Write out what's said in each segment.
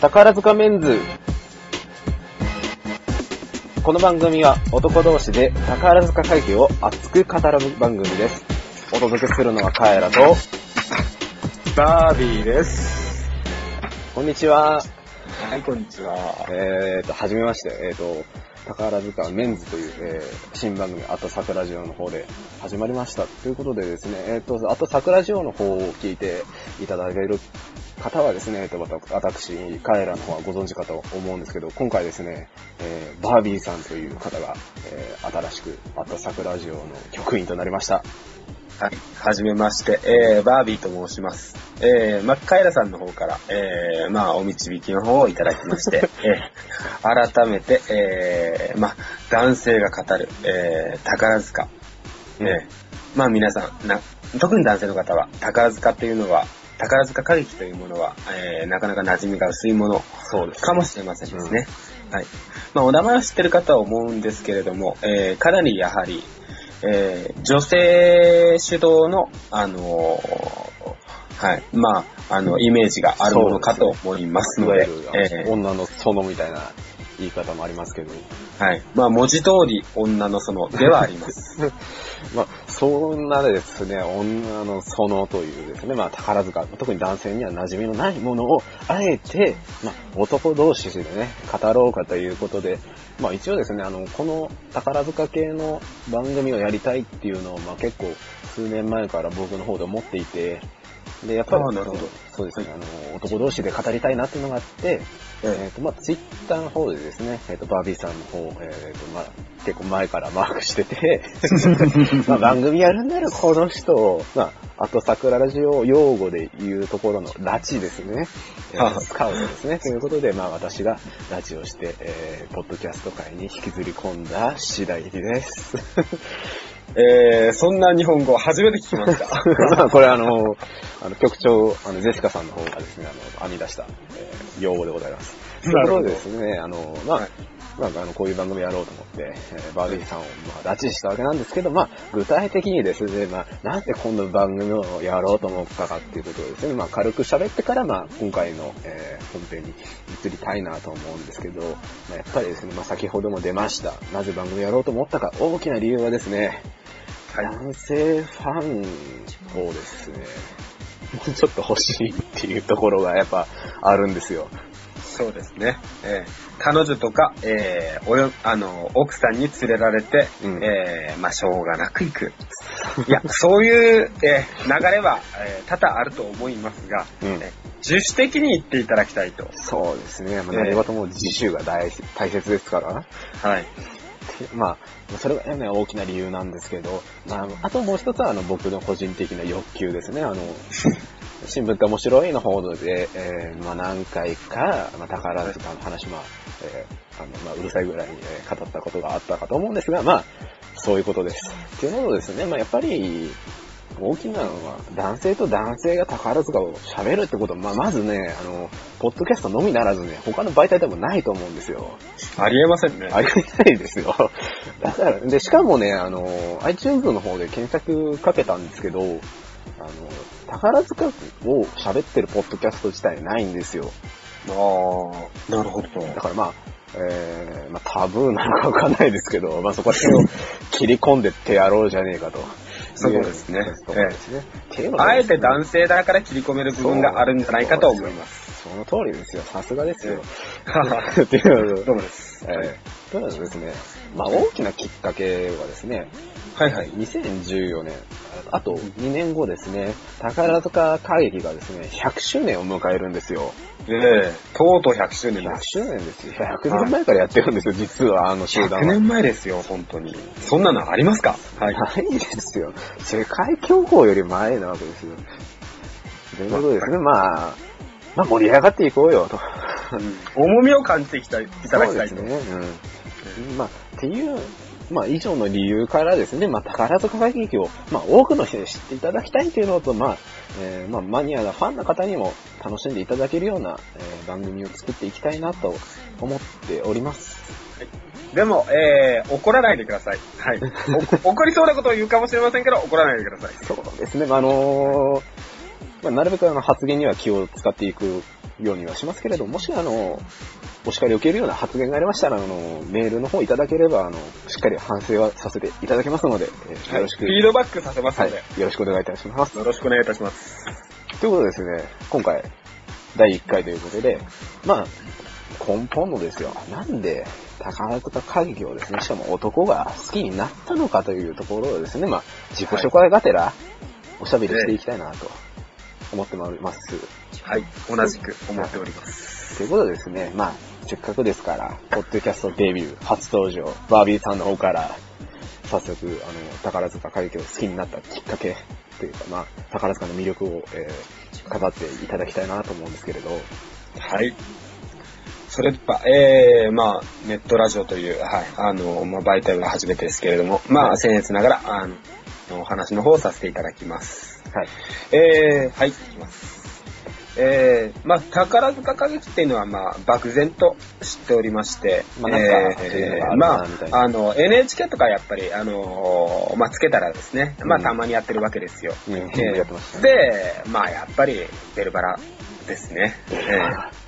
宝塚メンズ。この番組は男同士で宝塚会議を熱く語る番組です。お届けするのはカエラと、バービーです。こんにちは。はい、こんにちは。えーと、はじめまして、えーと、宝塚メンズという、えー新番組、あと桜ジオの方で始まりました。ということでですね、えーと、あと桜ジオの方を聞いていただける方はですね、えーと、私、彼らの方はご存知かと思うんですけど、今回ですね、えーバービーさんという方が、えー新しく、あと桜ジオの局員となりました。はい、はじめまして、えー、バービーと申します。えー、ま、カエラさんの方から、えー、まあ、お導きの方をいただきまして、えー、改めて、えー、ま、男性が語る、えー、宝塚。えー、まあ、皆さん、な、特に男性の方は、宝塚っていうのは、宝塚歌劇というものは、えー、なかなか馴染みが薄いものそうですかもしれませんですね。はい。まあ、お名前は知ってる方は思うんですけれども、えー、かなりやはり、えー、女性主導の、あのーはい、まあ、あの、イメージがあるものかと思いますので、ゆる、えー。女の園みたいな言い方もありますけど、はい。まあ、文字通り女の園ではあります。まあ、そんなですね、女の園というですね、まあ、宝塚、特に男性には馴染みのないものを、あえて、まあ、男同士でね、語ろうかということで、まあ、一応ですね、あの、この宝塚系の番組をやりたいっていうのを、まあ、結構、数年前から僕の方で思っていて、で、やっぱり、そうですね、あの、男同士で語りたいなっていうのがあって、えっ、と、まあ、ツイッターの方でですね、えっ、と、バービーさんの方、えっ、と、まあ、結構前からマークしてて、まあ、番組やるんならこの人を、まあ、あと桜ラジオ用語で言うところの拉致ですね。えーはあスカウトですね。ということで、まあ、私が拉致をして、えー、ポッドキャスト界に引きずり込んだ次第です。えー、そんな日本語初めて聞きました。ま あこれあの、あの局長、あの、ジェシカさんの方がですね、あの、編み出した、えー用語でございます。というなるほでですね、あの、まあ、はいまあ、あの、こういう番組やろうと思って、えーバービーさんを、まあ、拉致したわけなんですけど、まあ、具体的にですね、まあ、なんでこの番組をやろうと思ったかっていうことをですね、まあ、軽く喋ってから、まあ、今回の、えー本編に移りたいなと思うんですけど、まあ、やっぱりですね、まあ、先ほども出ました。なぜ番組やろうと思ったか、大きな理由はですね、はい。男性ファンをですね、も うちょっと欲しいっていうところがやっぱあるんですよ。そうですね。えー彼女とか、えーおよ、あの、奥さんに連れられて、うんえーまあ、しょうがなく行く。いや、そういう、えー流れは、えー多々あると思いますが、うんえー自主的に言っていただきたいと。そうですね。まあ、ええ何事も自習が大大切ですから。はい。まあ、それがね、大きな理由なんですけど、まあ、あともう一つは、あの、僕の個人的な欲求ですね。あの、新聞って面白いの報道で、えーまあ何回か、まあ宝塚の話、まあ、えーあの、まあうるさいぐらいに、えー語ったことがあったかと思うんですが、まあ、そういうことです。っていうのとですね、まあやっぱり、大きなのは、男性と男性が宝塚を喋るってことは、まあまずね、あの、ポッドキャストのみならずね、他の媒体でもないと思うんですよ。ありえませんね。ありえないですよ。だから、で、しかもね、あの、iTunes の方で検索かけたんですけど、あの、宝塚を喋ってるポッドキャスト自体ないんですよ。ああ、なるほど。だからまあ、えー、まあタブーなのかわかんないですけど、まあそこら辺を切り込んでってやろうじゃねえかと。そうですね。あえて男性だから切り込める部分があるんじゃないかと思います。その通りですよ。さすがですよ。は っていうのどうもです。えー、というのはですね、まあ大きなきっかけはですね、はいはい。2014年、あと2年後ですね、宝塚歌劇がですね、100周年を迎えるんですよ。ええとうとう100周年で100す。周年ですよ。100年前からやってるんですよ、実はあの集団100は。年前ですよ、本当に。そんなのありますか？はい。ないですよ。世界恐慌より前なわけですよ。ということでですね、まあ、まあ盛り上がっていこうよと。重みを感じていきたい、いただきたいと。そうですね。うん。まあ、っていう、まあ、以上の理由からですね、まあ、宝塚歌劇を、まあ、多くの人に知っていただきたいというのと、まあ、えーまあ、マニアなファンの方にも楽しんでいただけるような、えー番組を作っていきたいなと思っております。でも、えー、怒らないでください。はい。お怒りそうなことを言うかもしれませんけど、怒らないでください。そうですね、まあ、あのーまあ、なるべくあの発言には気を使っていくようにはしますけれども、もしあの、お叱りを受けるような発言がありましたら、あの、メールの方いただければ、あの、しっかり反省はさせていただきますので、えーよろしく、フィードバックさせますはい、ので、よろしくお願いいたします。よろしくお願いいたします。ということでですね、今回、第1回ということで、まあ、根本のですよ、なんで宝塚歌劇をですね、しかも男が好きになったのかというところをですね、まあ、自己紹介がてら、おしゃべりしていきたいなと思っております。はい、同じく思っております。ということでですね、まあ、せっかくですから、ポッドキャストデビュー、初登場、バービーさんの方から、早速、あの、宝塚歌劇を好きになったきっかけというか、まあ、宝塚の魅力を、えー語っていただきたいなと思うんですけれど、はい。それでは、えー、まあ、ネットラジオという、はい、あの、まあ、媒体は初めてですけれども、まあ、僭越ながら、あの、お話の方をさせていただきます。はい。えー、はい、いきます。えー、まあ、宝塚歌劇っていうのは、まあ、漠然と知っておりまして、まあなんかそういうのがあるまあ、あの、NHK とかやっぱり、あのーまあ、つけたらですね、まあ、うんたまにやってるわけですよ。うんえーねで、まあ、やっぱり、ベルバラですね。えー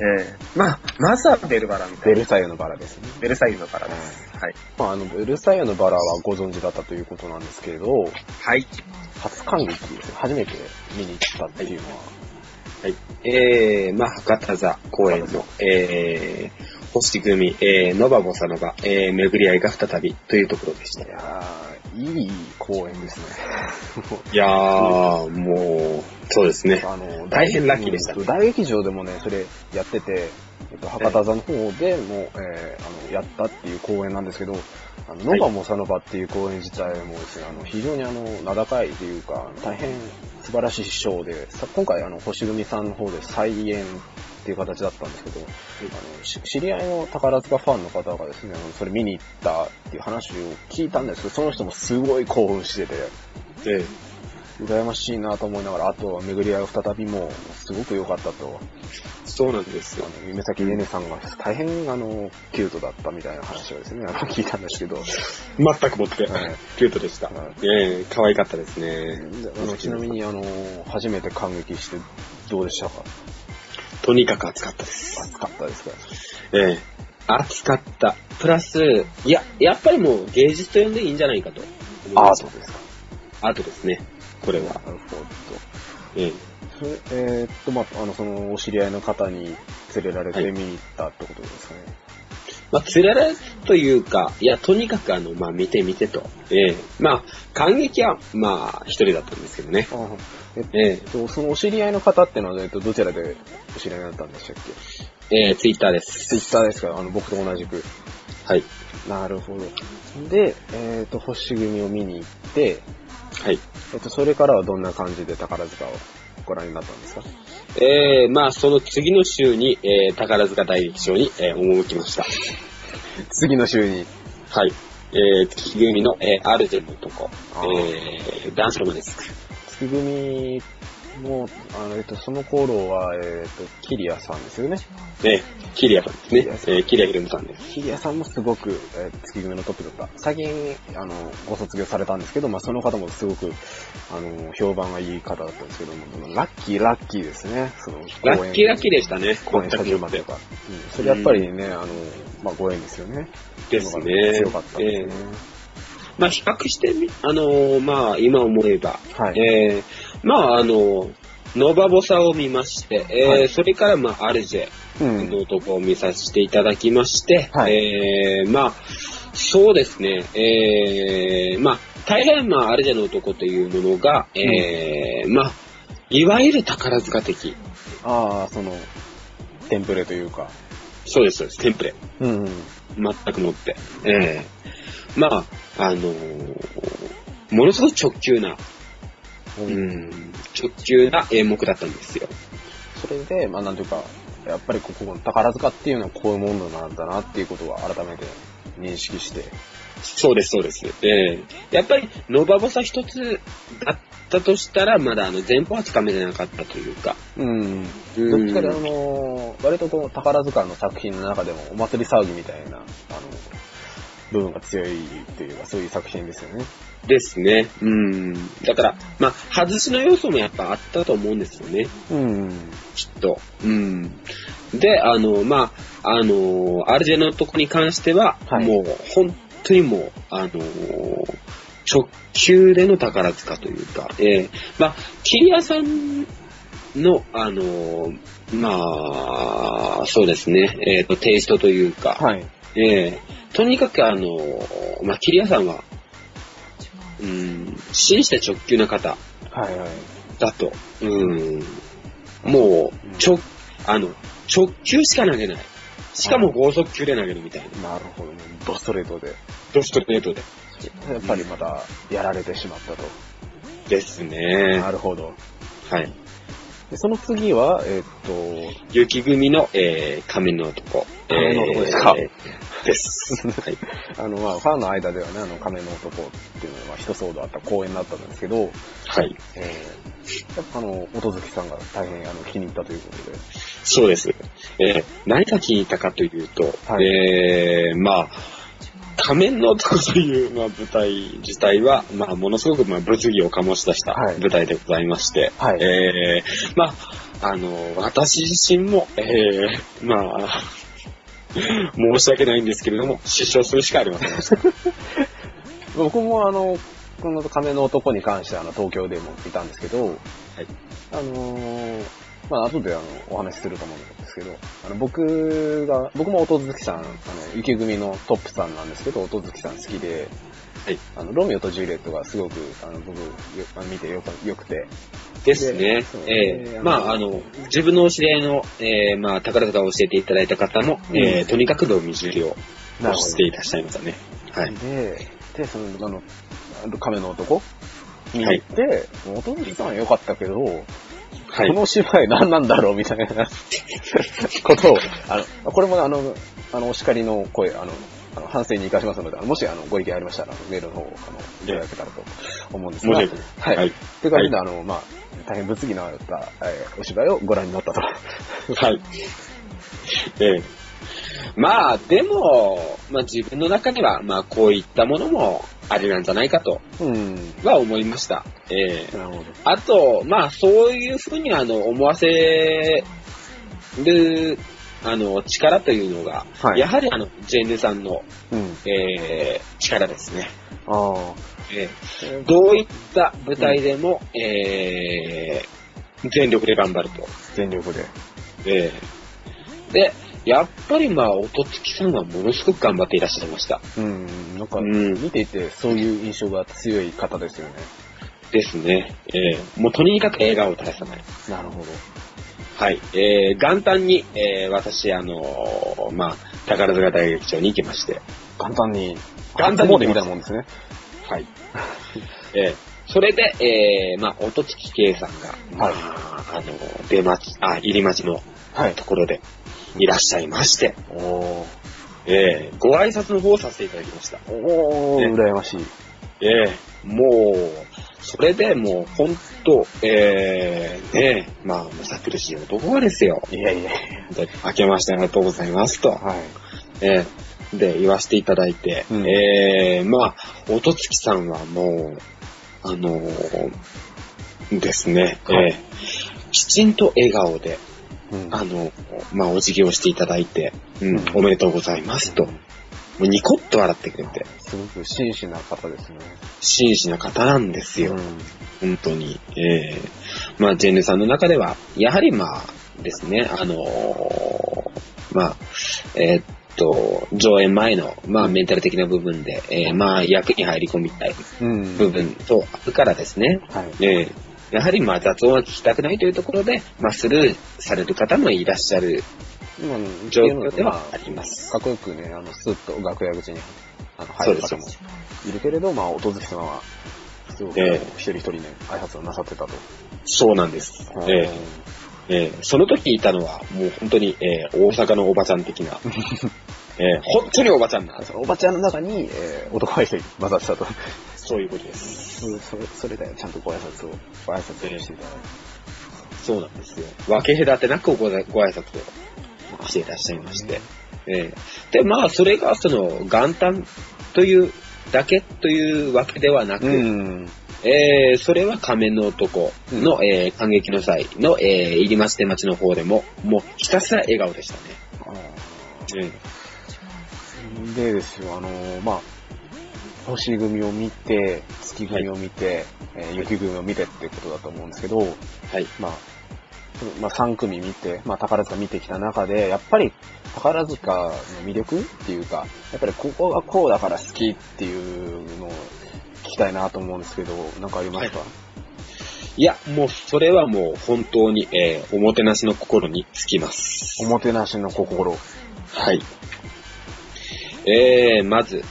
えーまあ、まずはベルバラみたいな。ベルサイユのバラですね。ベルサイユのバラです。はい。まあ、あの、ベルサイユのバラはご存知だったということなんですけれど、はい。初感激ですね。初めて見に行ったっていうのは、はい。えー、まあ、博多座公演の、えー、星組、えー、ノバボサノバ、えー、巡り合いが再びというところでしたい。やー、いい公演ですね。いやー、もう、そうですね。あの、大変ラッキーでしたうん大劇場でもね、それやってて、えっと、博多座の方でも、えーあの、やったっていう公演なんですけど、あの、ノバモサノバっていう公演自体もですね、あの、非常にあの、名高いというか、大変素晴らしいショーで、さ今回あの、星組さんの方で再演っていう形だったんですけど、あの、し知り合いの宝塚ファンの方がですね、それ見に行ったっていう話を聞いたんですけど、その人もすごい興奮してて、え羨ましいなと思いながら、あとは巡り合い再びもすごく良かったと。そうなんですよ。あの、夢咲ねねさんが大変あの、キュートだったみたいな話をですね、あの聞いたんですけど、全くもって、はいキュートでした。はええ可愛かったですね。ちなみにあの、初めて感激してどうでしたか？とにかく暑かったです。暑かったですかええ暑かった。プラス、いや、やっぱりもう芸術と呼んでいいんじゃないかと。アートですかアートですね。これは。なるほど。えええーっと、まあ、あの、その、お知り合いの方に連れられて見に行ったってことですかね。まあ、つられというか、いや、とにかくあの、まあ、見て見てと。ええまあ、感激は、まあ、一人だったんですけどね。あえっえと、そのお知り合いの方ってのは、えっと、どちらでお知り合いになったんでしたっけ？ええツイッターです。ツイッターですか？あの、僕と同じく。はい。なるほど。で、えっ、と、星組を見に行って、はい。えっ、と、それからはどんな感じで宝塚を？ご覧になったんですか？ええまあ、その次の週に、えー宝塚大劇場に、えー赴きました。次の週に？はい。えー、月組の、えー、アルゼンの男、あーえー、ダンスロマネスク。月組も、あの、えっ、と、その頃は、えっ、と、キリアさんですよね。えー、キリアさんですねキリア。さんえー、キリアヒルムさんです。キリアさんもすごく、えー月組のトップだった。最近、あの、ご卒業されたんですけど、まあ、その方もすごく、あの、評判がいい方だったんですけども、ラッキー、ラッキーですね。その、ラッキーラッキーでしたね。公演全くもって始まるとか。うん。それやっぱりね、あの、まあ、ご縁ですよね。ですね。強かったですね。まあ、比較してみ、あのーまあ、今思えば、はい。えー、まあ、あの、ノバボサを見まして、えーはいそれから、まあ、アルジェうん。の男を見させていただきまして、はいえー、まあ、そうですね、えー、まあ、大変、まあ、アルジェの男というものが、えー、まあ、いわゆる宝塚的。ああ、その、テンプレというか。そうです、そうです、テンプレ。うん、うん。全くもって。ええまあ、あのーものすごく直球な、うん、直球な演目だったんですよ。それで、まあなんていうか、やっぱりここの宝塚っていうのはこういうものなんだなっていうことは改めて認識して。そうです、そうです。ええやっぱり、ノバボサ一つだったとしたら、まだあの、前方はつかめてなかったというか。うん。うんどっちかであの、割とこう宝塚の作品の中でもお祭り騒ぎみたいな、あの、部分が強いっていうか、そういう作品ですよね。ですね。うん。だから、まあ、外しの要素もやっぱあったと思うんですよね。うん。きっと。うん。で、あの、まあ、あの、アルジェのとこに関しては、はいもう、本当にもう、あの、直球での宝塚というか、えーまあ、キリアさんの、あの、まあ、そうですね、えっ、と、テイストというか、はい。えーとにかくあの、まあ、キリアさんは、うん、紳士で直球な方はいはい。だと、うん、もう、直、あの、直球しか投げない。しかも剛速球で投げるみたいな。なるほどね。ドストレートで。ドストレートで？やっぱりまた、やられてしまったと。ですねな。るほど。はい。でその次は、えーっ雪組の、えー、仮面の男。仮面の男ですか？えーです。はい。と、あの、まあ、ファンの間ではね、あの、仮面の男っていうのは一騒動あった公演だったんですけど、はい。えー、やっぱあの、音月さんが大変あの気に入ったということで。そうです。えー、何が気に入ったかというと、はいえー、まあ、仮面の男という、まあ、舞台自体は、まあ、ものすごく、まあ、物議を醸し出したはい。舞台でございまして、はい。えー、まあ、あの、私自身も、えー、まあ、申し訳ないんですけれども、失笑するしかありませんでした。僕もあの、この仮面の男に関してはあの東京でもいたんですけど、あのーまあ後であのお話しすると思うんですけど、あの僕が、僕も音月さん、あの、雪組のトップさんなんですけど、音月さん好きで、はい。あの、ロミオとジュリエットがすごく、あの、僕、よあの見てよかよくて、ですね。えでー、まあ、あの、自分のお知り合いの、えー、まあ、宝塚を教えていただいた方も、えー、とにかくロミジュリをしていらっしゃいましたね。はい。で、で、その、あの、亀の男？見に行って、音月さんは良かったけど、はいこ。の芝居何なんだろうみたいなことを、あの、これもあの、あの、お叱りの声、あの、あの反省に生かしますので、あのもしあのご意見ありましたら、メールの方をあのいただけたらと思うんですが、申し訳ないはい。はいという感じで、あの、まあ、大変物議のあった、えーお芝居をご覧になったと。はい。ええまあ、でも、まあ自分の中では、まあこういったものもありなんじゃないかとうん。は思いました。ええなるほど。あと、まあそういうふうにあの思わせる、あの、力というのが、はいやはりあの、ジェンヌさんの、うん。ええ力ですね。あえあ。えどういった舞台でも、ええ全力で頑張ると。全力で。ええで、やっぱりまあ、音月さんはものすごく頑張っていらっしゃいました。うん。なんか、うん見ていて、そういう印象が強い方ですよね。ですね。ええもうとにかく笑顔を絶やさない。なるほど。はい。えー、元旦に、えー、私、あのーまあ、宝塚大劇場に行きまして、簡単に、簡単に初詣みたいなもんですね。はい。えー、それで、えー、まあ、音月圭さんが、まあ、はいあの、出待ち、あ、入り待ちのはい。ところでいらっしゃいまして、おー。えー、ご挨拶の方をさせていただきました。おー、ね羨ましい。ええもう、それでもう、ほんと、ええねえ、まあ、むさ苦しい男がですよ。いやいや明けましておめでとうございますとや。、はい。ええで、言わせていただいて、うんええまあ、音月さんはもう、あのーですね、はいええきちんと笑顔で、うんあの、まあ、お辞儀をしていただいて、うん、うんおめでとうございますと、もうニコッと笑ってくれて、すごく真摯な方ですね。真摯な方なんですよ。うん本当に。ええまあ、ジェンヌさんの中では、やはりまあですね、あのーまあ、えーっと、上演前の、まあ、メンタル的な部分で、えーまあ、役に入り込みたいうん。部分とあるからですね、はい。ええやはりまあ、雑音は聞きたくないというところで、まあ、スルーされる方もいらっしゃる今の状況ではまあります。かっこよくね、あの、スッと楽屋口にあの入る方もいるけれど、まあ、音月さんは、すごくええ一人一人ね、挨拶をなさってたと。そうなんです。えええーその時いたのは、もう本当に、えー大阪のおばちゃん的な、えー本当におばちゃんな、そのおばちゃんの中に、えー、男が一人混ざってたと。そういうことです。そそれそれでちゃんとご挨拶を、ご挨拶をしていただいそうなんですよ。分け隔てなくごご挨拶をしていらっしゃいまして。えーで、まあ、それが、その、元旦という、だけというわけではなく、うん。えー、それは仮面の男の、えー、感激の際の、えー、入り町出町の方でも、もうひたすら笑顔でしたね。うん。でですよ、あのーまあ、星組を見て、月組を見て、えー雪組を見てってことだと思うんですけど、はい。まあ、まあ、3組見て、まあ、宝塚見てきた中で、やっぱり宝塚の魅力っていうか、やっぱりここがこうだから好きっていうのを聞きたいなと思うんですけど、なんかありますか、いや、もうそれはもう本当に、えー、おもてなしの心につきます。おもてなしの心。はい。えー、まず、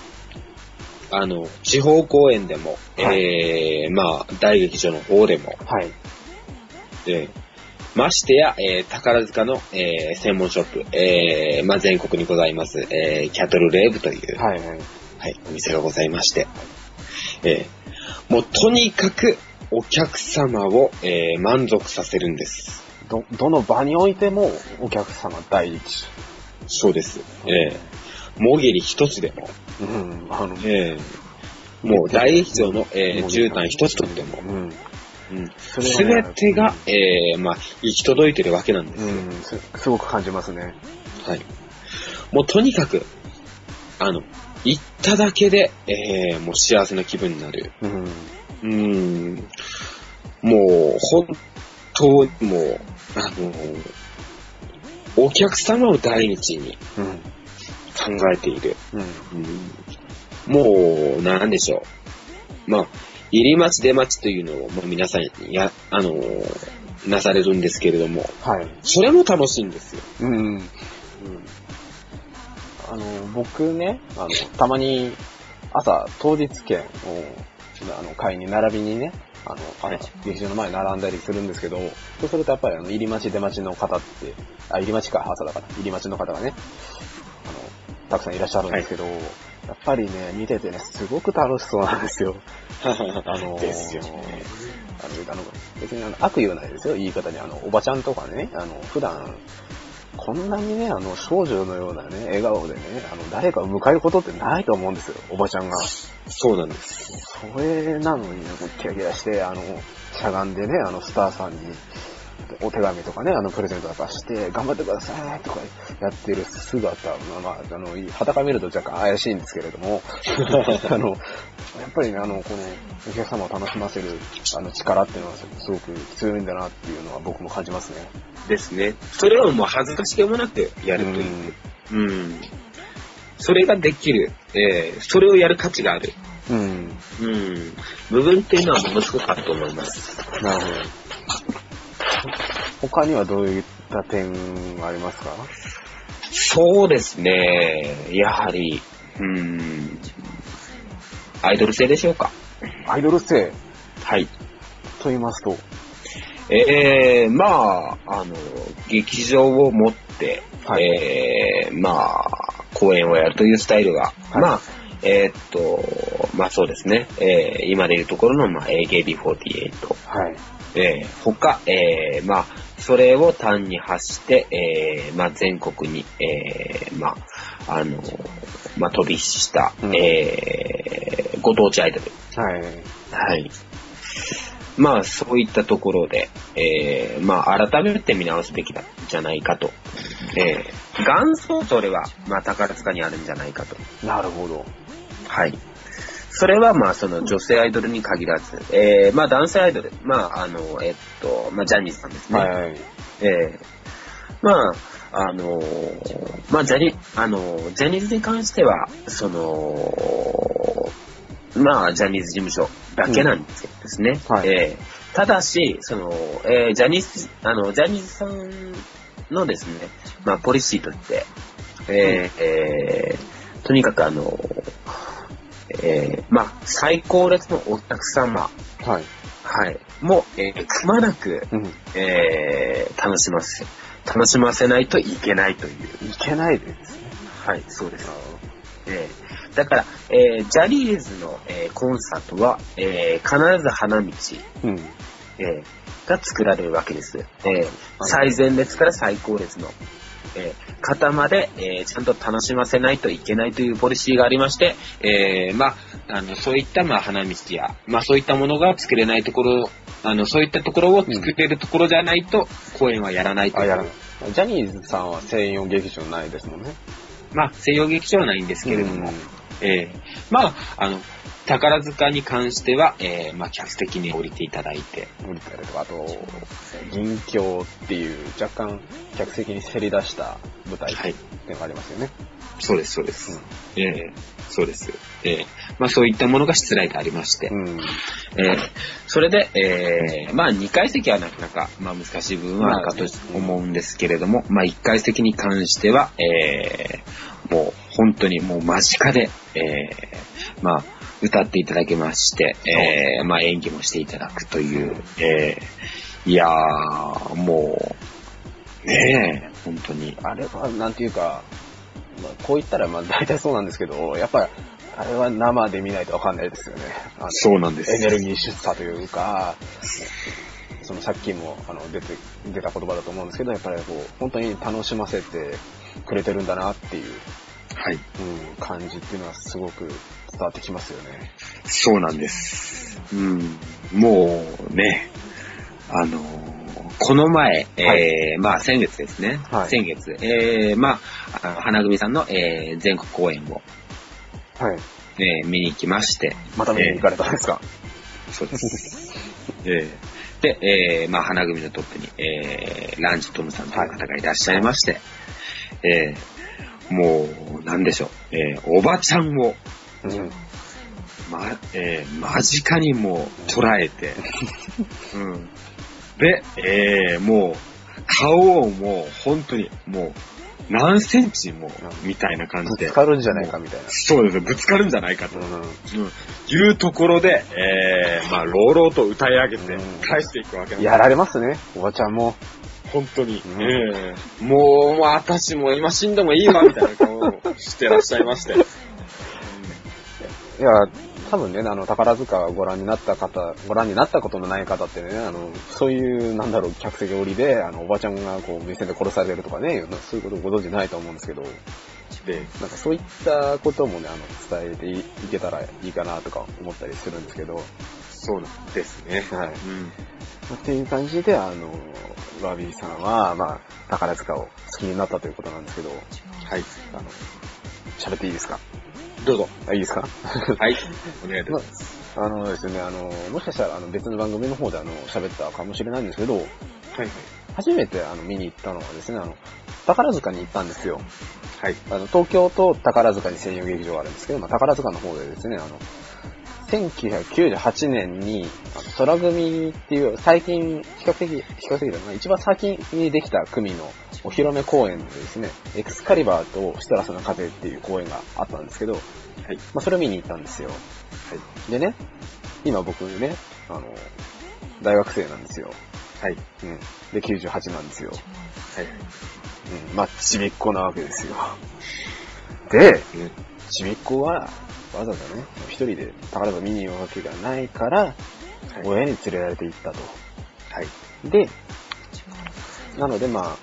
あの、地方公演でも、はいえー、まあ、大劇場の方でも、はい。えーましてや、えー宝塚の、えー専門ショップ、えーまあ、全国にございます、えーキャトルレーブという、はいはい。はい、お店がございまして、えーもうとにかくお客様を、えー満足させるんです。ど、どの場においてもお客様第一。そうです。えーもぎり一つでも、うん。あの、えーもう大劇場の、えー絨毯一つとっても、うん。うんそれすべてが、えーまあ、行き届いてるわけなんですよ。うん、すすごく感じますね。はい。もうとにかく、あの、行っただけで、えー、もう幸せな気分になる。うん。うーん。もう、本当にもう、あの、お客様を第一にうん。考えている。うん。うん、もう、なんでしょう。まあ、入り待ち出待ちというのを、まあ、皆さんや、あのなされるんですけれども、はい。それも楽しいんですよ。うん。あの、僕ね、あの、たまに朝当日券を、あの、買いに並びにね、あの、あはい劇場の前に並んだりするんですけど、そうするとやっぱりあの、入り待ち出待ちの方って、あ、入り待ちか、朝だから、入り待ちの方がね、たくさんいらっしゃるんですけど、やっぱりね、見ててね、すごく楽しそうなんですよ。あのーですよね。あの、あの別にあの悪意はないですよ、言い方に。あの、おばちゃんとかね、あの、普段、こんなにね、あの、少女のようなね、笑顔でね、あの、誰かを迎えることってないと思うんですよ、おばちゃんが。そうなんです。それなのに、ね、キラキラして、あの、しゃがんでね、あの、スターさんに、お手紙とかね、あの、プレゼントとかして、頑張ってくださいとかやってる姿、まあまあ、あの、裸見ると若干怪しいんですけれども、あの、やっぱりね、あの、この、お客様を楽しませる、あの、力っていうのはすごく強いんだなっていうのは僕も感じますね。ですね。それをもう恥ずかしげもなくやるという。うん。それができる。えー、それをやる価値がある。うん。うん。部分っていうのはものすごくあると思います。なるほど。他にはどういった点がありますか？そうですね。やはり、うん。アイドル性でしょうか。アイドル性？はい。と言いますと、えー、まあ、あの、劇場を持って、はいえー、まあ、公演をやるというスタイルが、はいまあ、えーっと、まあそうですね、えー、今でいうところの、まあ、AKB48、はい。えー、他、えー、まあ、それを単に発して、えー、まあ全国に、えー、まあ、あの、まあ飛び火した、うんえー、ご当地アイドル。はい。はい。まあ、そういったところで、えー、まあ、改めて見直すべきなんじゃないかと。えー、元祖それは、まあ、宝塚にあるんじゃないかと。なるほど。はい。それは、まあ、その女性アイドルに限らず、えー、まあ、男性アイドル、まあ、あの、えっと、まあ、ジャニーズさんですね。はい。えー、まあ、あのーまあ、ジャニ、あのージャニーズに関しては、その、まあ、ジャニーズ事務所だけなんですね。うんはいえーただし、その、えージャニーズ、あの、ジャニーズさんのですね、まあ、ポリシーとして、えーえーとにかくあの、えーまあ、最高列のお客様、はい。はい、も、えーくまなく、うん。えー楽しませ、楽しませないといけないという。いけないですね。はい、そうです。えーだから、えージャニーズの、えーコンサートは、えー必ず花道、うん。えーが作られるわけです。えー最前列から最高列の、えー方まで、えーちゃんと楽しませないといけないというポリシーがありまして、えーまあ、あの、そういった、まあ、花道や、まあ、そういったものが作れないところ、あの、そういったところを作れるところじゃないと、公演はやらないというあ、やらない。ジャニーズさんは専用劇場ないですもんね。まあ、西洋劇場はないんですけれども、えーまあ、あの、宝塚に関しては、えーまあ、客席に降りていただいて、うん。無理だとか、あと、銀鏡っていう若干客席にせり出した舞台ってはいいうのがありますよね。そうです、そうです。ええそうです。ええまあ、そういったものが失礼でありまして、うん。えーそれで、えーまあ、2階席はなかなか、まあ、難しい部分はあるかと思うんですけれども、まあ、1階席に関しては、えーもう、本当にもう間近で、えーまあ、歌っていただきまして、えーまあ、演技もしていただくという、えーいやー、もう、ねえ、本当に。あれは、なんていうか、まあ、こう言ったら、まあ、大体そうなんですけど、やっぱり、あれは生で見ないとわかんないですよね。そうなんですエネルギッシュさというか、そのさっきもあの出て出た言葉だと思うんですけど、やっぱりこう、本当に楽しませてくれてるんだなっていう、はい。うん、感じっていうのはすごく伝わってきますよね。そうなんです。うん。もうね、あのーこの前、えーまあ先月ですね。はい先月、えーまあ、花組さんの、えー全国公演を、はい。えー見に行きまして。また見に行かれたんですか、そうです。えーで、えーまあ花組のトップに、えーランジトムさんという方がいらっしゃいまして、えーもう、なんでしょう、えーおばちゃんを、うん。ま、えー間近にもう捉えて、うん。で、えーもう、顔をもう本当にもう何センチもみたいな感じでぶつ。かるんじゃないかみたいな。そうですね、ぶつかるんじゃないかと、うんうん、いうところで、えー、まあ、朗々と歌い上げてうん返していくわけなんですやられますね、おばちゃんも。本当に。うんええもう、もう私も今死んでもいいわ、みたいな顔をしてらっしゃいまして。いや、多分ね、あの、宝塚をご覧になった方、ご覧になったことのない方ってね、あの、そういう、なんだろう、客席降りで、あの、おばちゃんがこう、目線で殺されるとかね、そういうことご存知ないと思うんですけど、で、なんかそういったこともね、あの、伝えていいけたらいいかなとか思ったりするんですけど、そうなんですね。はい。うん。っていう感じで、あの、バービーさんは、まあ、宝塚を好きになったということなんですけど、はい。あの、喋っていいですか？どうぞ。あ、いいですか？はい。お願いいたします。あのですね、あの、もしかしたらあの別の番組の方であの、喋ったかもしれないんですけど、はいはい。初めてあの、見に行ったのはですね、あの、宝塚に行ったんですよ。はい。あの、東京と宝塚に専用劇場があるんですけど、まあ、宝塚の方でですね、あの、1998年に、あの空組っていう、最近、比較的、比較的だな、一番先にできた組のお披露目公演でですね、エクスカリバーとシトラスの風っていう公演があったんですけど、はい。まあ、それを見に行ったんですよ。はい。でね、今僕ね、あの、大学生なんですよ。はい。うん。で、98なんですよ。はい。うん。まあ、ちびっこなわけですよ。で、ねちびっこは、わざわざね、一人で宝塚見に行くわけがないから、はい親に連れられて行ったと。はい。で、なのでま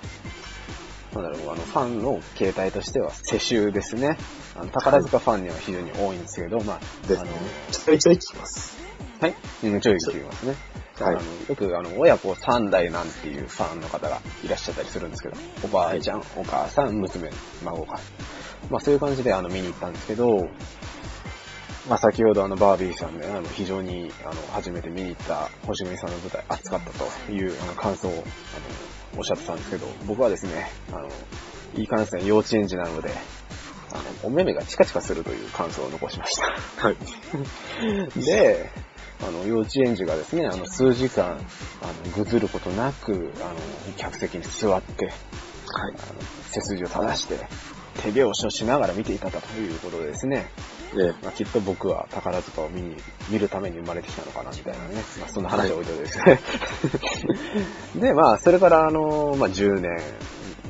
あ、なんだろう、あの、ファンの形態としては世襲ですね。あの宝塚ファンには非常に多いんですけど、まあ、ですねあの、ちょいちょい聞きます。はい。うん、ちょい聞きますね。はいあのよくあの親子3代なんていうファンの方がいらっしゃったりするんですけど、おばあちゃん、お母さん、娘、孫が。まあそういう感じであの見に行ったんですけど、まあ先ほどあのバービーさんで、あの非常にあの初めて見に行った星組さんの舞台熱かったというあの感想をあのおっしゃってたんですけど、僕はですね、あの、いい感じで幼稚園児なので、あの、お目目がチカチカするという感想を残しました。はい。で、あの、幼稚園児がですね、あの、数時間、あの、ぐずることなく、あの、客席に座って、はい。あの、背筋を正して、手拍子をしながら見ていたということでですね、えまあ、きっと僕は宝塚を見に、見るために生まれてきたのかな、みたいなね。まあ、そんな話は置いといてですね。で、まあ、それから、あの、まあ、10年、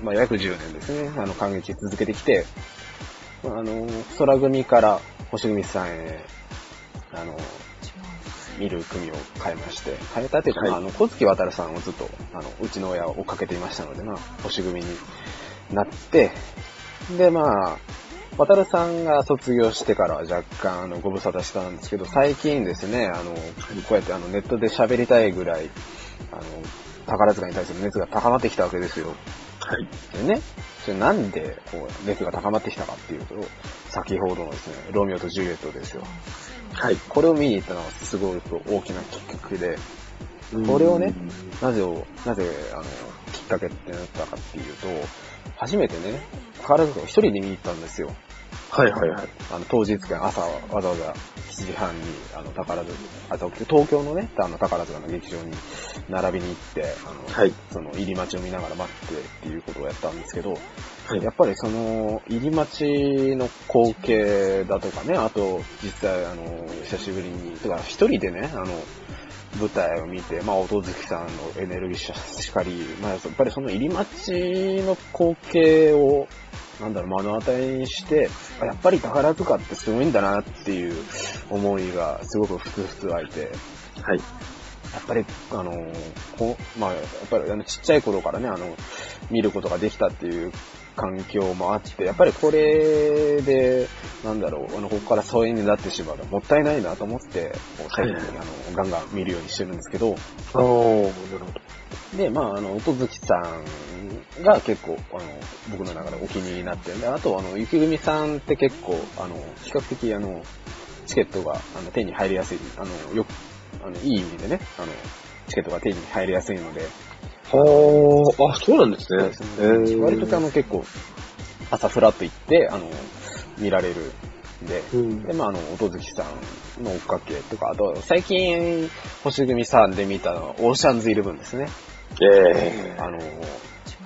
まあ、約10年ですね、あの、感激続けてきて、まああの、空組から星組さんへ、あの、見る組を変えまして、変えたというか、はいまああの、小月渡さんをずっと、あの、うちの親を追っかけていましたので、まあ、星組になって、で、まあ、渡るさんが卒業してからは若干、あの、ご無沙汰したんですけど、最近ですね、あの、こうやってあの、ネットで喋りたいぐらい、あの、宝塚に対する熱が高まってきたわけですよ。はい。でね、それなんで、こう、熱が高まってきたかっていうと、先ほどのですね、ロミオとジュリエットですよ。はい。これを見に行ったのがすごい大きなきっかけで、これをね、なぜを、なぜ、あの、きっかけってなったかっていうと、初めてね、宝塚を一人で見に行ったんですよ。はいはいはい。あの、当日券朝わざわざ7時半に、あの、宝塚、あと東京のね、あの、宝塚の劇場に並びに行って、あの、はい。その入り待ちを見ながら待ってっていうことをやったんですけど、はいやっぱりその入り待ちの光景だとかね、あと実際あの、久しぶりに、とか一人でね、あの、舞台を見て、まあ、音月さんのエネルギッシュしかり、まあ、やっぱりその入り待ちの光景を、なんだろう、目の当たりにして、あやっぱり宝塚ってすごいんだなっていう思いがすごくふつふつ湧いて、はい。やっぱり、あの、こう、まあ、やっぱりあのちっちゃい頃からね、あの、見ることができたっていう環境もあって、やっぱりこれで、なんだろう、あの、ここから疎遠になってしまうのはもったいないなと思って、こう最近、あの、ガンガン見るようにしてるんですけど、おー、なるほど。で、まあ、あの、音月さんが結構、あの、僕の中でお気に入りになってる。んで、あと、あの、雪組さんって結構、あの、比較的、あの、チケットがあの手に入りやすい、あの、よく、あの、いい意味でね、あの、チケットが手に入りやすいので、はー、あ、そうなんですね。えー割とあの結構、朝フラッと行って、あの、見られるんで、うんで、まあ、あの、音月さんの追っかけとか、あと、最近、星組さんで見たのは、オーシャンズイレブンですね。えあの、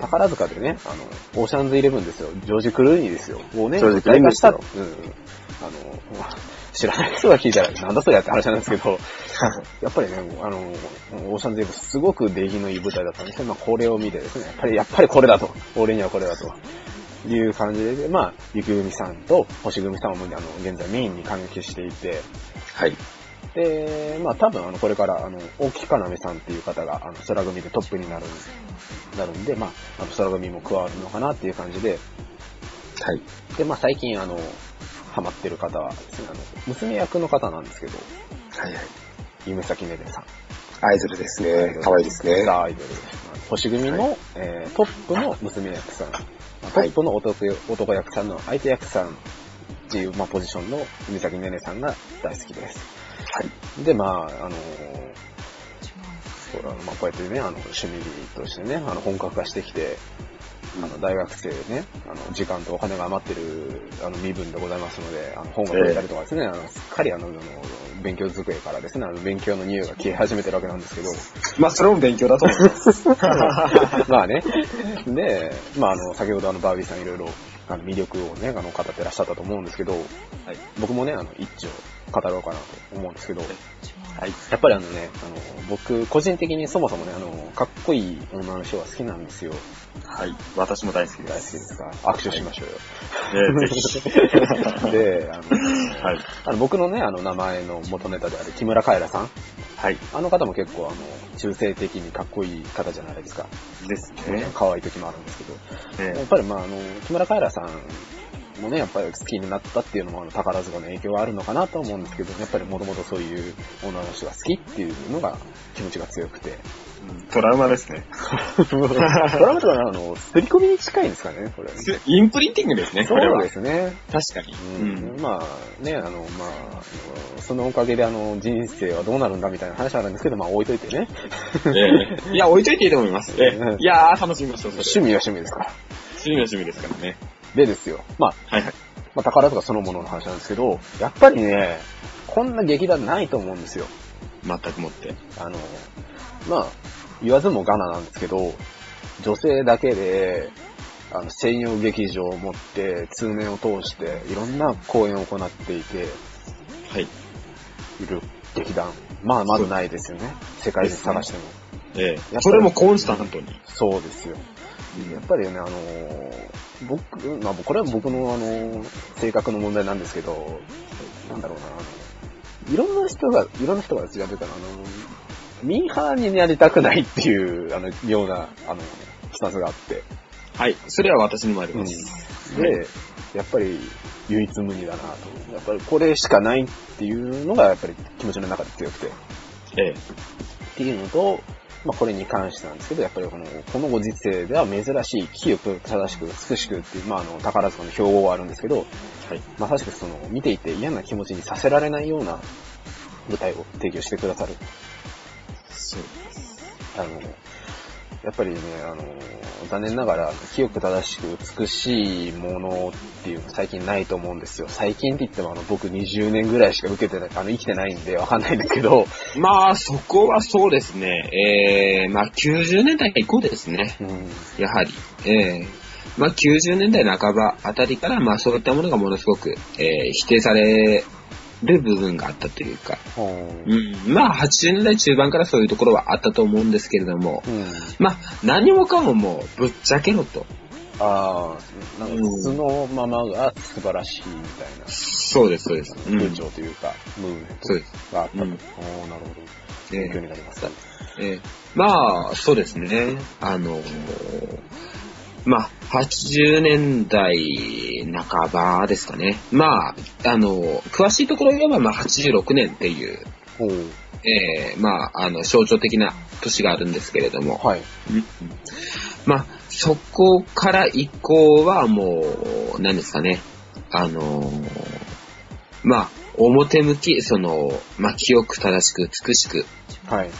宝塚でね、あの、オーシャンズイレブンですよ。ジョージ・クルーニーですよ。もうね、ジョージクルーニーですようんうん。あの、知らない人が聞いたら、なんだそれやって話なんですけど、やっぱりね、あの、オーシャンズイレブンすごく出来のいい舞台だったんですけど、まあ、これを見てですね、やっぱり、やっぱりこれだと。俺にはこれだと。いう感じで、まあ、雪組さんと星組さんも、あの、現在メインに感激していて、はい。で、まあ多分あの、これから、あの、大木かなめさんっていう方が、あの、空組でトップになる、なるんで、まあ、あの、空組も加わるのかなっていう感じで、はい。で、まあ最近あの、ハマってる方はですね、あの、娘役の方なんですけど、はいはい。夢咲ねねさん。アイドルですね。可愛いですね。ザ・アイドル。星組の、えートップの娘役さん、まあトップの男,、男役さんの相手役さんっていう、まあ、ポジションの夢咲ねねさんが大好きです。はい。で、まあ、あのこれはまあ、こうやってね、あの、趣味としてね、あの、本格化してきて、あの、大学生ね、あの、時間とお金が余ってる、あの、身分でございますので、あの、本が増えたりとかですね、あの、すっかりあの、あの勉強机からですね、あの、勉強の匂いが消え始めてるわけなんですけど、まあ、それも勉強だと思います。まあね。で、まああの、先ほどあの、バービーさんいろいろ、あの、魅力をね、あの、語ってらっしゃったと思うんですけど、はい。僕もね、あの、一丁語ろうかなと思うんですけど、はい。やっぱりあのね、あの、僕、個人的にそもそもね、あの、かっこいい女の人が好きなんですよ。はい。私も大好きで大好きす。ですか？握手しましょうよ。えーぜひ。で、あの、はい。あの僕のね、あの、名前の元ネタである木村カエラさん。はい。あの方も結構、あの、中性的にかっこいい方じゃないですか。ですねね。可愛い時もあるんですけど。えやっぱりまあ、あの、木村カエラさんもね、やっぱり好きになったっていうのも、あの、宝塚の影響があるのかなと思うんですけど、やっぱりもともとそういう女の人が好きっていうのが気持ちが強くて。トラウマですね。ドラマとかあの、刷り込みに近いんですかね、これ。インプリンティングですね、これはそうで。すね。確かに。うんまあね、あの、まあ、そのおかげであの、人生はどうなるんだみたいな話あるんですけど、まあ置いといてね。ええいや、置いといていいと思います。ええいやー、楽しみましょう。趣味は趣味ですから。趣味の趣味ですからね。でですよ。まあ、はいはい。まあ、宝塚そのものの話なんですけど、やっぱりね、こんな劇団ないと思うんですよ。全くもって。あの、まあ、言わずもがななんですけど、女性だけで、あの、専用劇場を持って、通年を通して、いろんな公演を行っていて、はい。いる劇団。まあ、まずないですよね。世界中探しても。ええそれもコンスタントに。そうですよ。やっぱりね、あのー僕、まあ、これは僕の、あのー性格の問題なんですけど、なんだろうな、あのいろんな人が、いろんな人が違うというか、あのミーハーになりたくないっていう、あの、ような、あの、スタンスがあって、はい。それは私にもありうんます。で、やっぱり唯一無二だなと。やっぱりこれしかないっていうのがやっぱり気持ちの中で強くて。っええ。ていうのと、まあこれに関してなんですけど、やっぱりこの、このご時世では珍しい、清く正しく美しくっていう、まああの、宝塚の標語があるんですけど、はい。まさしくその、見ていて嫌な気持ちにさせられないような舞台を提供してくださる。そう。あの、やっぱりね、あの、残念ながら、清く正しく美しいものっていうの最近ないと思うんですよ。最近って言ってもあの、僕20年ぐらいしか受けてない、あの、生きてないんでわかんないんだけど、まあ、そこはそうですね。ええまあ、90年代以降ですね。うん、やはり。ええまあ、90年代半ばあたりから、まあ、そういったものがものすごく、えー否定される部分があったというか。うん。まあ、80年代中盤からそういうところはあったと思うんですけれども、うん。まあ、何もかももう、ぶっちゃけろと。ああ、なんか素のままが素晴らしいみたいな、そうです、そうです。うん風潮というか、ムーブメンそうでトがあったと。なるほど。ええ勉強になります。えーまあ、そうですね。あのーまあ、80年代半ばですかね。まあ、あの、詳しいところで言えば、まあ、86年っていう、おーえーまあ、あの、象徴的な年があるんですけれども、はい。うんまあ、そこから以降はもう、何ですかね、あのーまあ、表向き、その、まあ、清く正しく美しく、はい。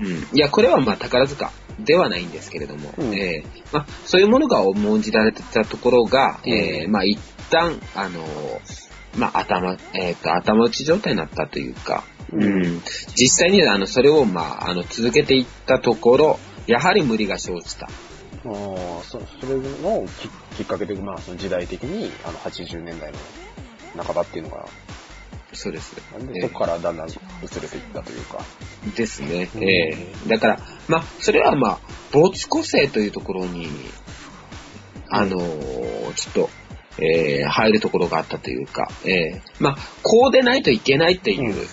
うん。いや、これはまあ宝塚ではないんですけれども、うん。えーまあ、そういうものが重んじられてたところが、うん。えーまあ一旦、あのーまあ頭、えっ、と、頭打ち状態になったというか、うん。うん。実際にあの、それをまあ、あの、続けていったところ、やはり無理が生じた。ああ、そそれのききっかけで、まあ、その時代的に、あの、80年代の半ばっていうのが、そうです。なんで、えーそこからだんだん薄れていったというか。ですね。うんえーだから、まあ、それはまあ、没個性というところに、あのーちょっと、えー入るところがあったというか、えーまあ、こうでないといけないっていう、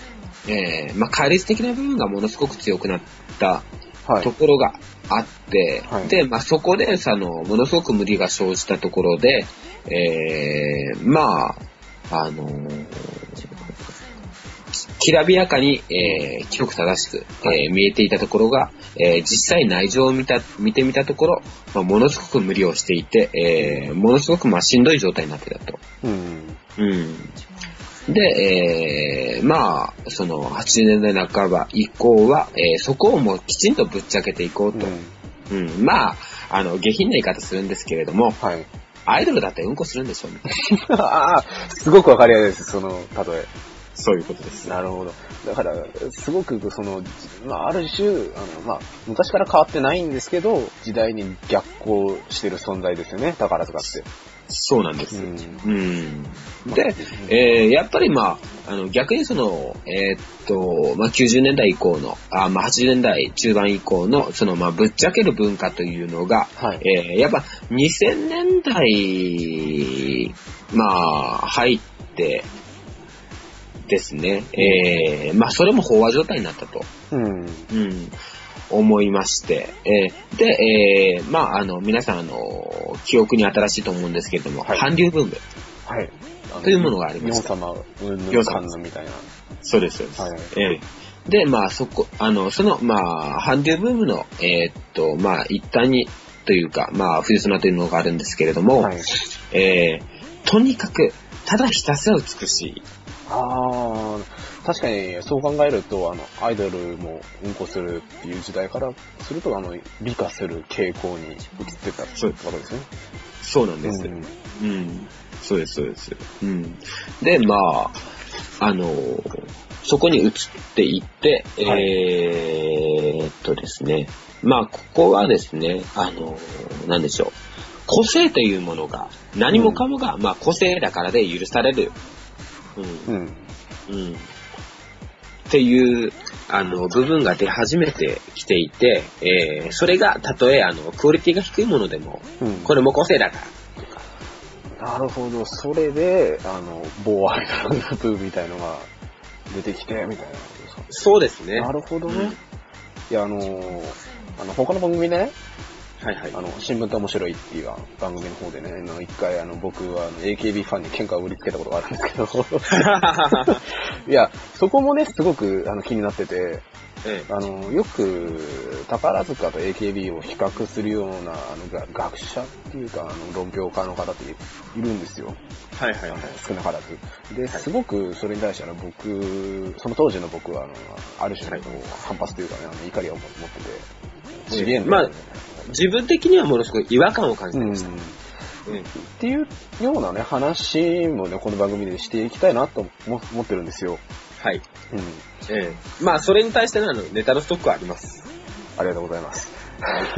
えーまあ、戒律的な部分がものすごく強くなったはいと。ころがあって、はいで、まあ、そこで、その、ものすごく無理が生じたところで、えーまあ、あのーきらびやかに、えー、清く正しく、えー見えていたところが、えー実際内情を見た、見てみたところ、まあ、ものすごく無理をしていて、えーものすごくまあしんどい状態になってたと。うん。うん。で、えーまあ、その80年代半ば以降は、えーそこをもうきちんとぶっちゃけていこうと。うん。うん。まあ、あの、下品な言い方するんですけれども、はい。アイドルだってうんこするんでしょみたいな。ああ、すごくわかりやすいです、その例え。そういうことです。なるほど。だから、すごく、その、まあ、ある種、あの、まあ、昔から変わってないんですけど、時代に逆行してる存在ですよね、宝塚って。そうなんです。うんうん。で、えーやっぱりまあ、あの、逆にその、えーっと、まあ、90年代以降の、あまあ、80年代中盤以降の、その、まあ、ぶっちゃける文化というのが、はい。えーやっぱ2000年代、まあ、入ってですね、えーまあ、それも飽和状態になったと。うん。うん、思いまして、えーで、えーまあ、あの、皆さん、あの、記憶に新しいと思うんですけれども、はい韓流ブーム。はい。というものがありました日本様、うん様かんぬんみたいな。そうです、そうです。はい。えーで、まあ、そこ、あの、その、まあ、韓流ブームの、えーっと、まあ、一端に、というか、まあ、冬ソナというのがあるんですけれども、はい。えーとにかく、ただひたすら美しい。ああ、確かにそう考えると、あの、アイドルもうんこするっていう時代からすると、あの、美化する傾向に移ってたってことですね。そうなんです。うんうん。そうです、そうです。うん。で、まあ、あの、そこに移っていって、はいえーっとですね、まあ、ここはですね、あの、なんでしょう。個性というものが、何もかもが、まあ、個性だからで許される。うん。うん。うん。っていう、あの、部分が出始めてきていて、えーそれが、たとえ、あの、クオリティが低いものでも、うん。これも個性だから。なるほど。それで、あの、某アイドルグループみたいのが出てきて、みたいな。そうですね。なるほどね。うんいや、あのーあの、他の番組ね、はいはい。あの、新聞って面白いっていう番組の方でね、あの一回あの僕はあの AKB ファンに喧嘩を売りつけたことがあるんですけど、いや、そこもね、すごくあの気になってて、えあの、よく、宝塚と AKB を比較するような、あの、が学者っていうか、あの、論評家の方っているんですよ。え。はいはいあの少なからず。で、すごくそれに対しては僕、その当時の僕は、あの、ある種の反発というかね、あの怒りを持ってて、次元まあ自分的にはものすごい違和感を感じうん。ってました。うん。ていうようなね、話もね、この番組でしていきたいなと思思ってるんですよ。はい。うん。ええ。まあ、それに対してのあのネタのストックはあります。ありがとうございます。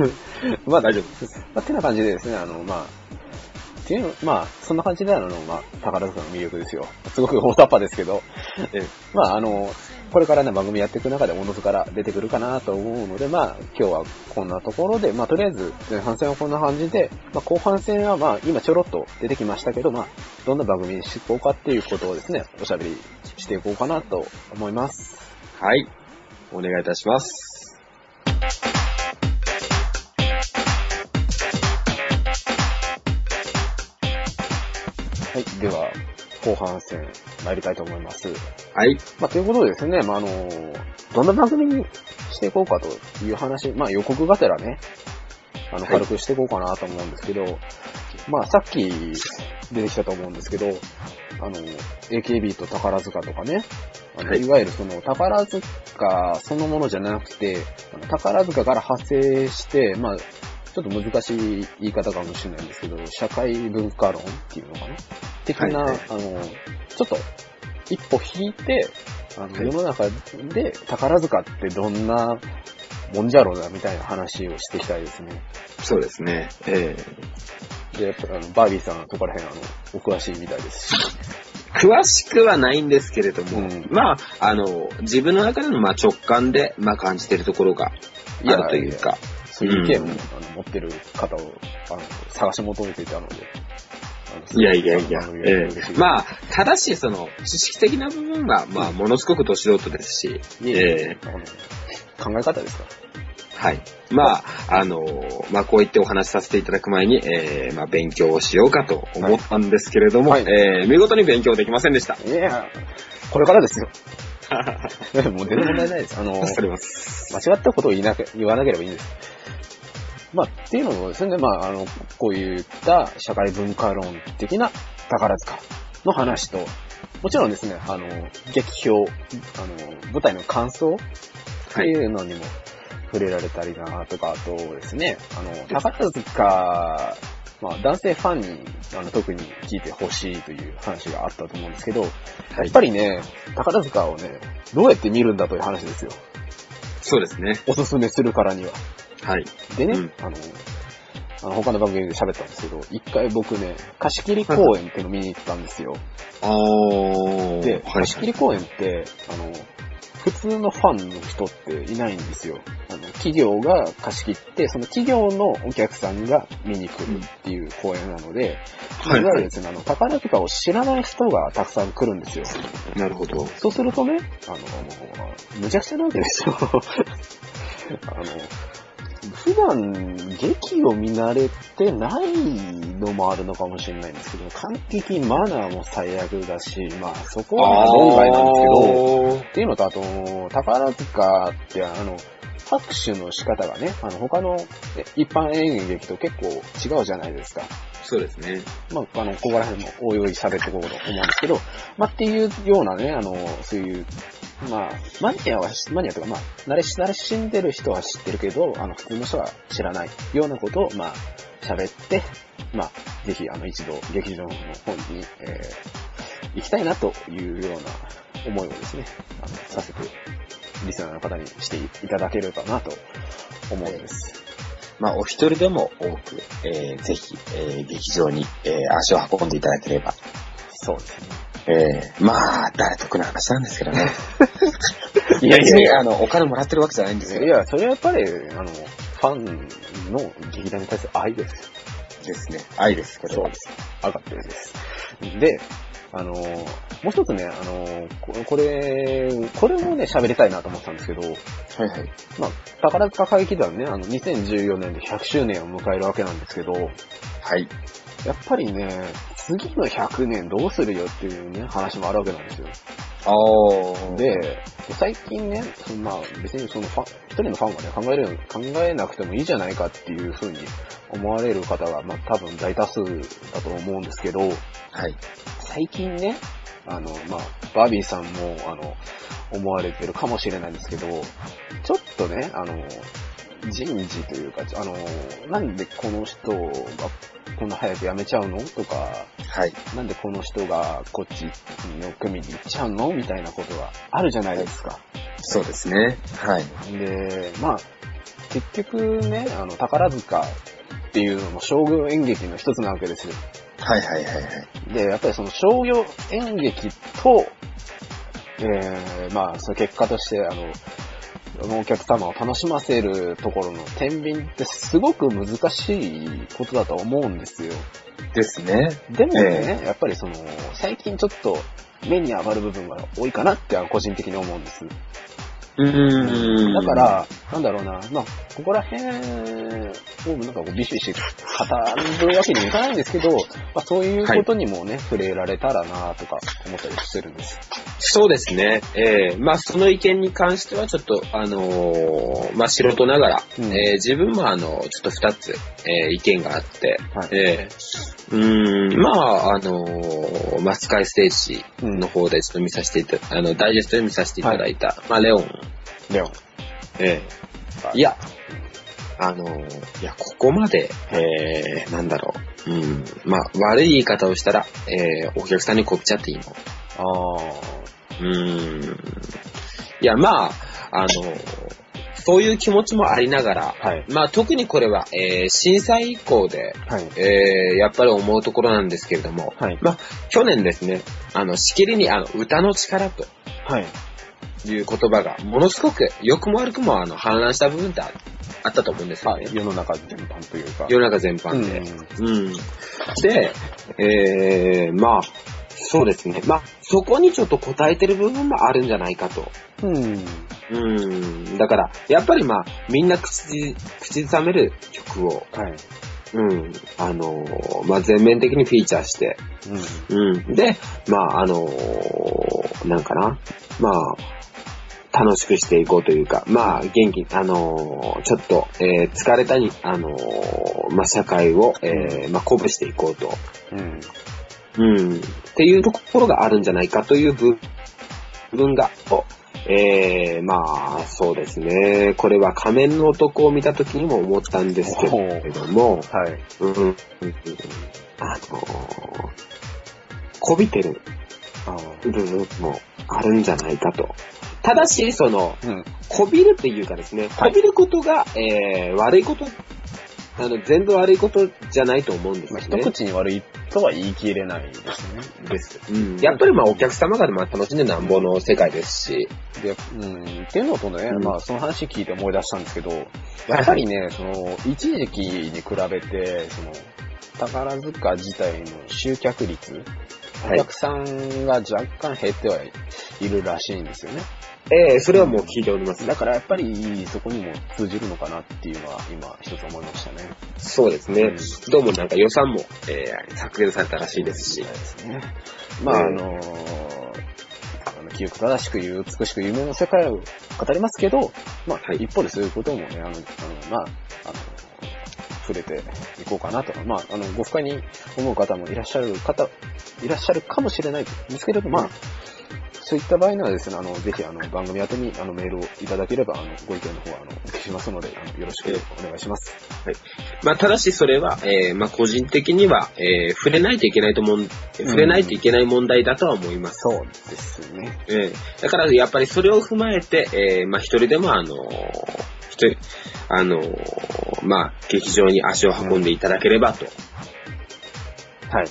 まあ大丈夫です。まあ、てな感じでですね、あの、まあ、っていうの、まあ、そんな感じであの、まあ、宝塚の魅力ですよ。すごく大雑把ですけど、ええ。まあ、あの、これからね、番組やっていく中で、おのずから出てくるかなと思うので、まあ、今日はこんなところで、まあ、とりあえず、前半戦はこんな感じで、まあ、後半戦は、まあ、今ちょろっと出てきましたけど、まあ、どんな番組にしていこうかっていうことをですね、おしゃべりしていこうかなと思います。はい。お願いいたします。はい。では、後半戦、参りたいと思います。はい。まあ、ということでですね、まあ、あの、どんな番組にしていこうかという話、まあ、予告がてらね、あの、はい軽くしていこうかなと思うんですけど、まあ、さっき出てきたと思うんですけど、あの、AKB と宝塚とかね、あのはいいわゆるその宝塚そのものじゃなくて、宝塚から派生して、まあ、ちょっと難しい言い方かもしれないんですけど、社会文化論っていうのかな？的な、はいはい、あの、ちょっと一歩引いて、あの、世の中で宝塚ってどんなもんじゃろうなみたいな話をしていきたいですね。そうですね。ええー、で、やっぱあの、バービーさんここら辺、あの、お詳しいみたいですし。詳しくはないんですけれども、うん、まあ、あの、自分の中でのまあ直感で、まあ、感じてるところがあるというか。いやいやそうい、うん、あの持ってる方をあの探し求めていたので。いやいやいや、えー、まあ、ただし、その、知識的な部分は、まあ、ものすごくど素人ですし、え、考え方ですかはい。まあ、あのー、まあ、こう言ってお話しさせていただく前に、えー、まあ、勉強をしようかと思ったんですけれども、はいはい、えー、見事に勉強できませんでした。いや、これからですよ。もう全然問題ないです。あの。間違ったことを言いなけ言わなければいいんです。まあ、っていうのもですね、まあ、あの、こういった社会文化論的な宝塚の話と、もちろんですね、あの、劇評、あの、舞台の感想ってはい。いうのにも触れられたりなとか、あとですね、あの、宝塚、まあ、男性ファンにあの特に聞いてほしいという話があったと思うんですけど、やっぱりね、宝塚をね、どうやって見るんだという話ですよ。そうですね。おすすめするからには。はい。でね、うんあの、あの他の番組で喋ったんですけど、一回僕ね、貸し切り公演っていうのを見に行ったんですよ。あー。で、はい貸し切り公演って、あの、普通のファンの人っていないんですよ。あの、企業が貸し切って、その企業のお客さんが見に来るっていう公演なので、はいいわゆるですね、あの、宝塚を知らない人がたくさん来るんですよ。なるほど。そうするとね、あの、むちゃくちゃなわけですよ。あの、普段劇を見慣れてないのもあるのかもしれないんですけど、完璧にマナーも最悪だし、まあそこは論外なんですけど、っていうのと、あと、宝塚って、あの、拍手の仕方がね、あの、他のえ一般演劇と結構違うじゃないですか。そうですね。まあ、あの、ここら辺もおいおい喋っていこうと思うんですけど、まあ、っていうようなね、あの、そういう、まあ、マニアは、マニアとか、まあ、慣れし、慣れしんでる人は知ってるけど、あの、普通の人は知らないようなことを、まあ、喋って、まあ、ぜひ、あの、一度、劇場の方に、えー、行きたいなというような思いをですね、あの、させて、リスナーの方にしていただければなと思うんです。まあ、お一人でも多く、えーぜひ、えー劇場に、えー足を運んでいただければ。そうですね。えーまあ、誰得な話なんですけどね。いやいやいや別にあの、お金もらってるわけじゃないんですよ。いや、それはやっぱり、あの、ファンの劇団に対する愛ですよ。ですね。愛です、これは。です。上がってるんです。で、あの、もう一つね、あの、ここれ、これもね、喋りたいなと思ってたんですけど、はいはい。まあ、宝塚歌劇団ね、あの、2014年で100周年を迎えるわけなんですけど、はい。やっぱりね、次の100年どうするよっていうね、話もあるわけなんですよ。あー。で、最近ね、そのまあ別にそのファン、一人のファンがね、考える考えなくてもいいじゃないかっていう風に思われる方が、まあ多分大多数だと思うんですけど、はい。最近ね、あの、まあ、バービーさんも、あの、思われてるかもしれないんですけど、ちょっとね、あの、人事というか、あの、なんでこの人がこんな早く辞めちゃうの？とか、はい。なんでこの人がこっちの組に行っちゃうの？みたいなことがあるじゃないですか。そうですね。はい。で、まあ、結局ね、あの、宝塚っていうのも将軍演劇の一つなわけですよ。はいはいはいはい。で、やっぱりその商業演劇と、えー、まあ、その結果として、あの、お客様を楽しませるところの天秤ってすごく難しいことだと思うんですよ。ですね。でもね、やっぱりその、最近ちょっと目に上がる部分が多いかなって個人的に思うんです。うーん。だか、ら、なんだろうな、まあ、ここら辺をなんかこうビシビシ語るわけにもいかないんですけど、まあ、そういうことにもね、触れられたらなとか思ったりしてるんです。そうですね。えー、まあその意見に関してはちょっと、あのーまあ素人ながら、うんえー自分もあの、ちょっと二つ、えー意見があって、はい。えー、うーん、まああのーまあスカイステージうんの方でちょっと見させていたあの、ダイジェストで見させていただいた、まあレオン、レオン。えーいや、あのーいや、ここまで、えー、なんだろう、うん、まあ悪い言い方をしたら、えー、お客さんにこっちゃっていいのあうーん。いや、まあ、あの、そういう気持ちもありながら、あ。はい。まあ特にこれは、えー震災以降で、はい。えーやっぱり思うところなんですけれども、はい。まあ去年ですね、あの、しきりにあの、歌の力とはい。いう言葉が、ものすごく良くも悪くもあの、氾濫した部分ってああったと思うんですよね。はい。世の中全般というか。世の中全般で。うん。で、えー、まあ、そうですね。まあ、そこにちょっと応えてる部分もあるんじゃないかと。うん。うん。うん。だから、やっぱりまあ、みんな口、口ずさめる曲を、はい。うん。あのーまあ、全面的にフィーチャーして、うん。うん。で、まあ、あのーなんかな。まあ、楽しくしていこうというか、まあ、元気、あのーちょっと、えー疲れたに、あのーまあ、社会を、えーまあ、鼓舞していこうと。うん。うん。っていうところがあるんじゃないかという部分が、おえー、まあ、そうですね。これは仮面の男を見た時にも思ったんですけれども、はい。うん、あのーこびてるあ部分もあるんじゃないかと。ただし、その、ーうん。こびるっていうかですね、こびることが、えー、悪いこと、あの、全部悪いことじゃないと思うんですまあ、よね。一口に悪いとは言い切れないですね。です。うん。やっぱりまあお客様がまあ楽しんでなんぼの世界ですし、で、うん、っていうのとね、うんまあその話聞いて思い出したんですけど、やっぱりね、その、一時期に比べて、その、宝塚自体の集客率、おはい客さんが若干減ってはいるらしいんですよね。ええそれはもう聞いております。だからやっぱりそこにも通じるのかなっていうのは今一つ思いましたね。そうですね。うんどうもなんか予算も、えー、削減されたらしいですしそう。ですね。まあ、あの記憶正しく言う、美しく夢の世界を語りますけど、まあ、はい一方でそういうこともね、あの、あのまあ、あの、触れていこうかなと。まあ、あの、ご不快に思う方もいらっしゃる方、いらっしゃるかもしれないんですけれど、まあ、そういった場合にはですね、あの、ぜひ、あの、番組宛てに、あの、メールをいただければ、あの、ご意見の方は、あの、お聞きしますので、あの、よろしくお願いします。まあ、ただしそれは、えー、まあ、個人的には、えー、触れないといけないと思う、触れないといけない問題だとは思います。そうですね。えー、だからやっぱりそれを踏まえて、えー、まあ、一人でもあのー一人、あのーまあ、劇場に足を運んでいただければと。はい。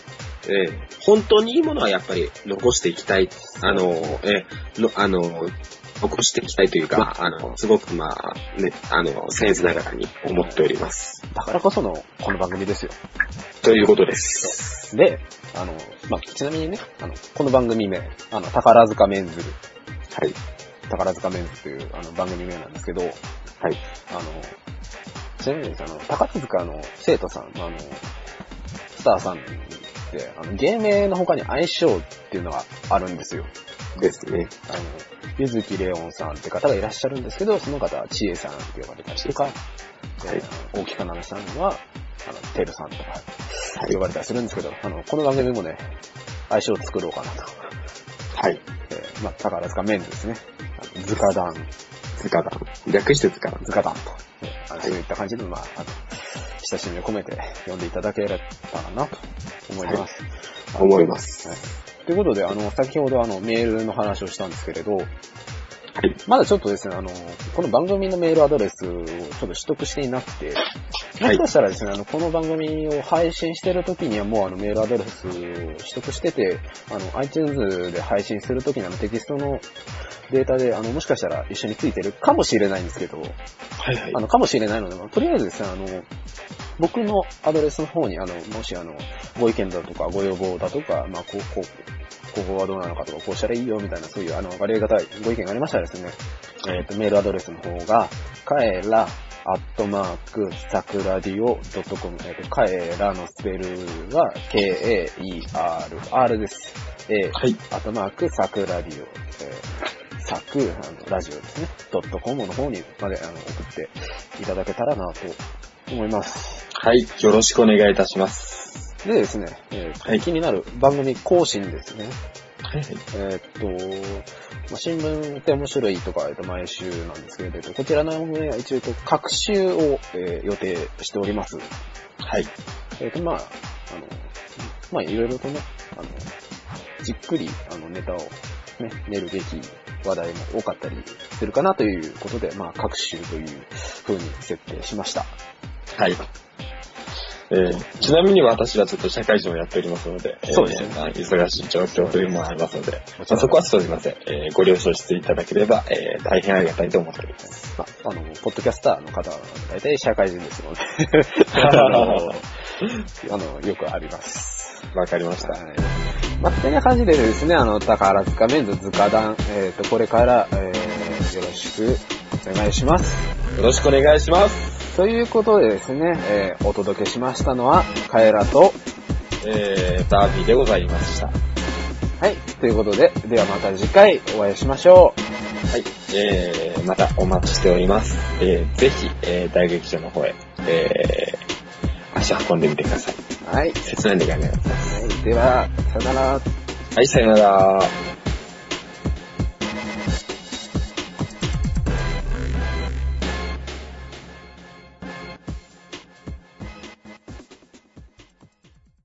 えー本当にいいものはやっぱり残していきたい。あのー、えーの、あのー残していきたいというか、あの、すごくまあ、ね、あの、僭越ながらに思っております。だからこその、この番組ですよ。ということです。で、あの、まあ、ちなみにね、あの、この番組名、あの、宝塚メンズ、はい。宝塚メンズというあの番組名なんですけど、はい。あの、ちなみにですねあの、宝塚の生徒さん、あの、スターさんって、あの、芸名の他に相性っていうのがあるんですよ。ですね。あの、ゆずきレオンさんって方がいらっしゃるんですけど、その方はちえさんって呼ばれたりとか、はいえー大木かなめさんは、あの、てるさんとかはい呼ばれたりするんですけど、あの、この番組もね、相性を作ろうかなと。はい。えーまあ、宝塚メンズですね。図鑑団、図鑑団。略して図鑑団。図鑑団と、えーあのそういった感じで、まあ、あの、親しみを込めて読んでいただければなと思います。思います。はいということで、あの、先ほどあの、メールの話をしたんですけれど、はい。まだちょっとですね、あの、この番組のメールアドレスをちょっと取得していなくて、もしかしたらですね、あの、この番組を配信してる時にはもうあのメールアドレスを取得してて、あの、iTunes で配信する時にあのテキストのデータで、あの、もしかしたら一緒についてるかもしれないんですけど、はいはいあの、かもしれないので、まあとりあえずですね、あの、僕のアドレスの方に、あの、もしあの、ご意見だとか、ご要望だとか、まあ、こう、こう、ここはどうなのかとか、こうしたらいいよ、みたいな、そういう、あの、割りがたいご意見がありましたらですね、えっ、と、メールアドレスの方が、かえら、アットマーク、さくらディオ .com、えっ、と、かえらのスペルは、K-A-E-R、R です。えーはい。アットマーク、さくらディオ、えー、さく、あの、ラジオですね、ドットコムの方にまであの送っていただけたらなと思います。はい。よろしくお願いいたします。でですね、えーはい気になる番組更新ですね。はいはい。えーっと、まあ、新聞って面白いとか、えっと、毎週なんですけれど、こちらの運営は一応、えっと各週を、えー予定しております。はい。えっと、まあ、あの、まあ、いろいろとね、あの、じっくり、あの、ネタをね、練るべき話題も多かったりするかなということで、まあ、各週という風に設定しました。はい。えーちなみに私はちょっと社会人をやっておりますので、えーそうですねまあ忙しい状況というのもありますので、まあそこはすみません、えーご了承していただければ、えー大変ありがたいと思っております。まあ、あの、ポッドキャスターの方は、大体社会人ですので、あの、よくあります。わかりました。はい。まあ、こんな感じでですね、あの、宝塚メンズ図鑑団、えっ、と、これから、えー、よろしくお願いします。よろしくお願いします。ということでですね、えーお届けしましたのは、カエラと、えー、バービーでございました。ははい、ということで、ではまた次回お会いしましょい。えー、またお待ちしております。えー、ぜひ、えー、大劇場の方へ、えー、足運んでみてください。う。はい、切ないんで考えます。はい、では、さよなら。はい、さよなら。